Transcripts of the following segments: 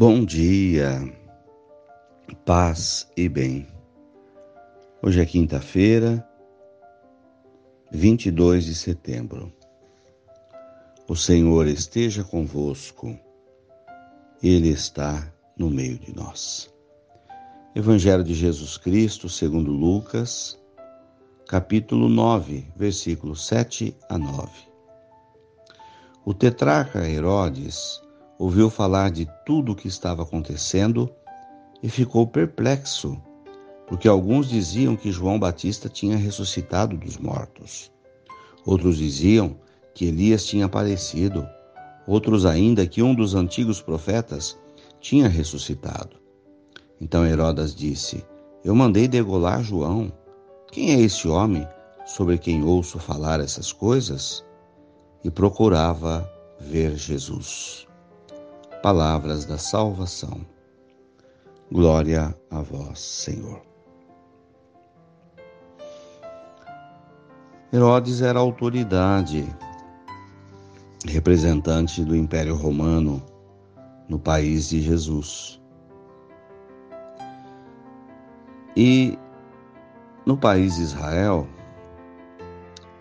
Bom dia, paz e bem. Hoje é quinta-feira, 22 de setembro. O Senhor esteja convosco, Ele está no meio de nós. Evangelho de Jesus Cristo, segundo Lucas, capítulo 9, versículos 7 a 9. O tetrarca Herodes ouviu falar de tudo o que estava acontecendo e ficou perplexo, porque alguns diziam que João Batista tinha ressuscitado dos mortos. Outros diziam que Elias tinha aparecido, outros ainda que um dos antigos profetas tinha ressuscitado. Então Herodas disse: Eu mandei degolar João. Quem é esse homem sobre quem ouço falar essas coisas? E procurava ver Jesus palavras da salvação. Glória a vós, Senhor. Herodes era autoridade, representante do Império Romano no país de Jesus. E no país de Israel,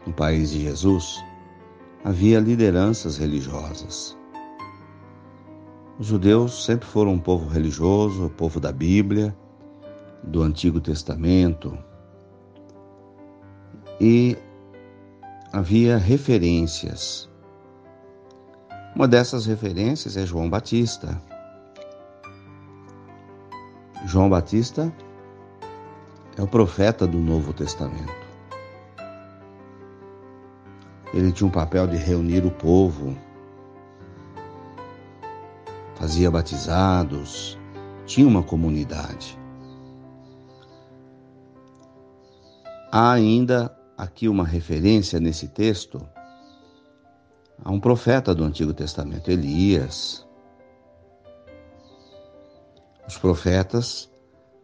no país de Jesus, havia lideranças religiosas. Os judeus sempre foram um povo religioso, o povo da Bíblia, do Antigo Testamento. E havia referências. Uma dessas referências é João Batista. João Batista é o profeta do Novo Testamento. Ele tinha um papel de reunir o povo, fazia batizados, tinha uma comunidade. Há ainda aqui uma referência nesse texto a um profeta do Antigo Testamento, Elias. Os profetas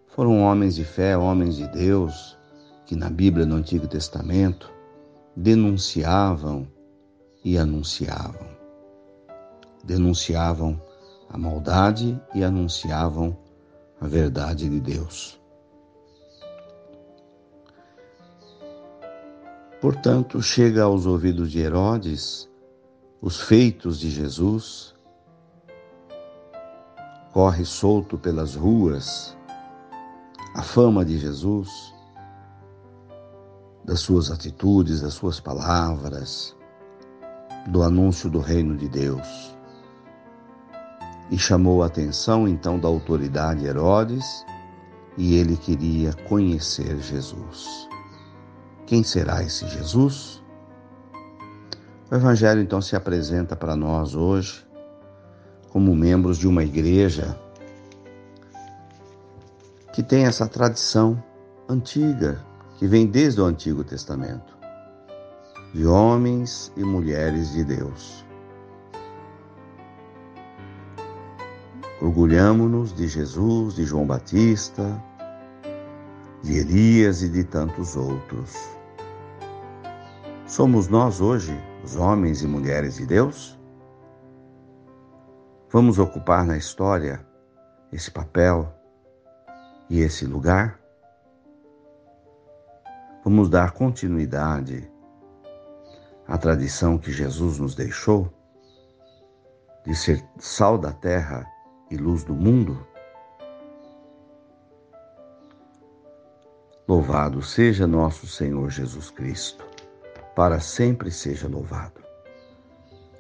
foram homens de fé, homens de Deus, que na Bíblia, no Antigo Testamento, denunciavam e anunciavam. Denunciavam a maldade e anunciavam a verdade de Deus. Portanto, chega aos ouvidos de Herodes os feitos de Jesus, corre solto pelas ruas a fama de Jesus, das suas atitudes, das suas palavras, do anúncio do reino de Deus e chamou a atenção então da autoridade Herodes e ele queria conhecer Jesus. Quem será esse Jesus? O Evangelho então se apresenta para nós hoje como membros de uma igreja que tem essa tradição antiga, que vem desde o Antigo Testamento, de homens e mulheres de Deus Orgulhamo-nos de Jesus, de João Batista, de Elias e de tantos outros. Somos nós hoje os homens e mulheres de Deus? Vamos ocupar na história esse papel e esse lugar? Vamos dar continuidade à tradição que Jesus nos deixou de ser sal da terra e luz do mundo? Louvado seja nosso Senhor Jesus Cristo, para sempre seja louvado.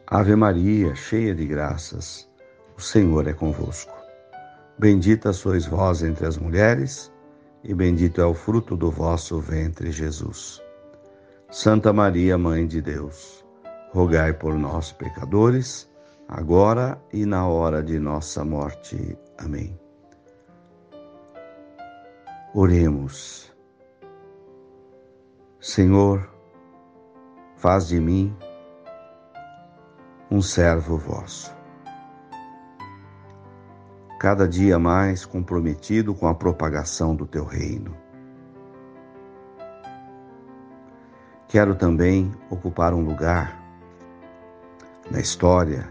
Ave Maria, cheia de graças, o Senhor é convosco. Bendita sois vós entre as mulheres, e bendito é o fruto do vosso ventre, Jesus. Santa Maria, Mãe de Deus, rogai por nós, pecadores, agora e na hora de nossa morte. Amém. Oremos. Senhor, faz de mim um servo vosso. Cada dia mais comprometido com a propagação do teu reino. Quero também ocupar um lugar na história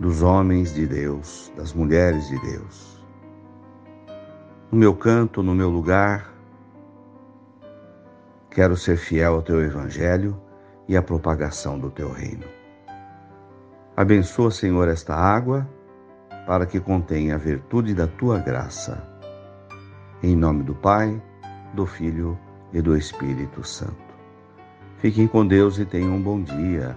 dos homens de Deus, das mulheres de Deus. No meu canto, no meu lugar, quero ser fiel ao teu evangelho e à propagação do teu reino. Abençoa, Senhor, esta água para que contenha a virtude da tua graça. Em nome do Pai, do Filho e do Espírito Santo. Fiquem com Deus e tenham um bom dia.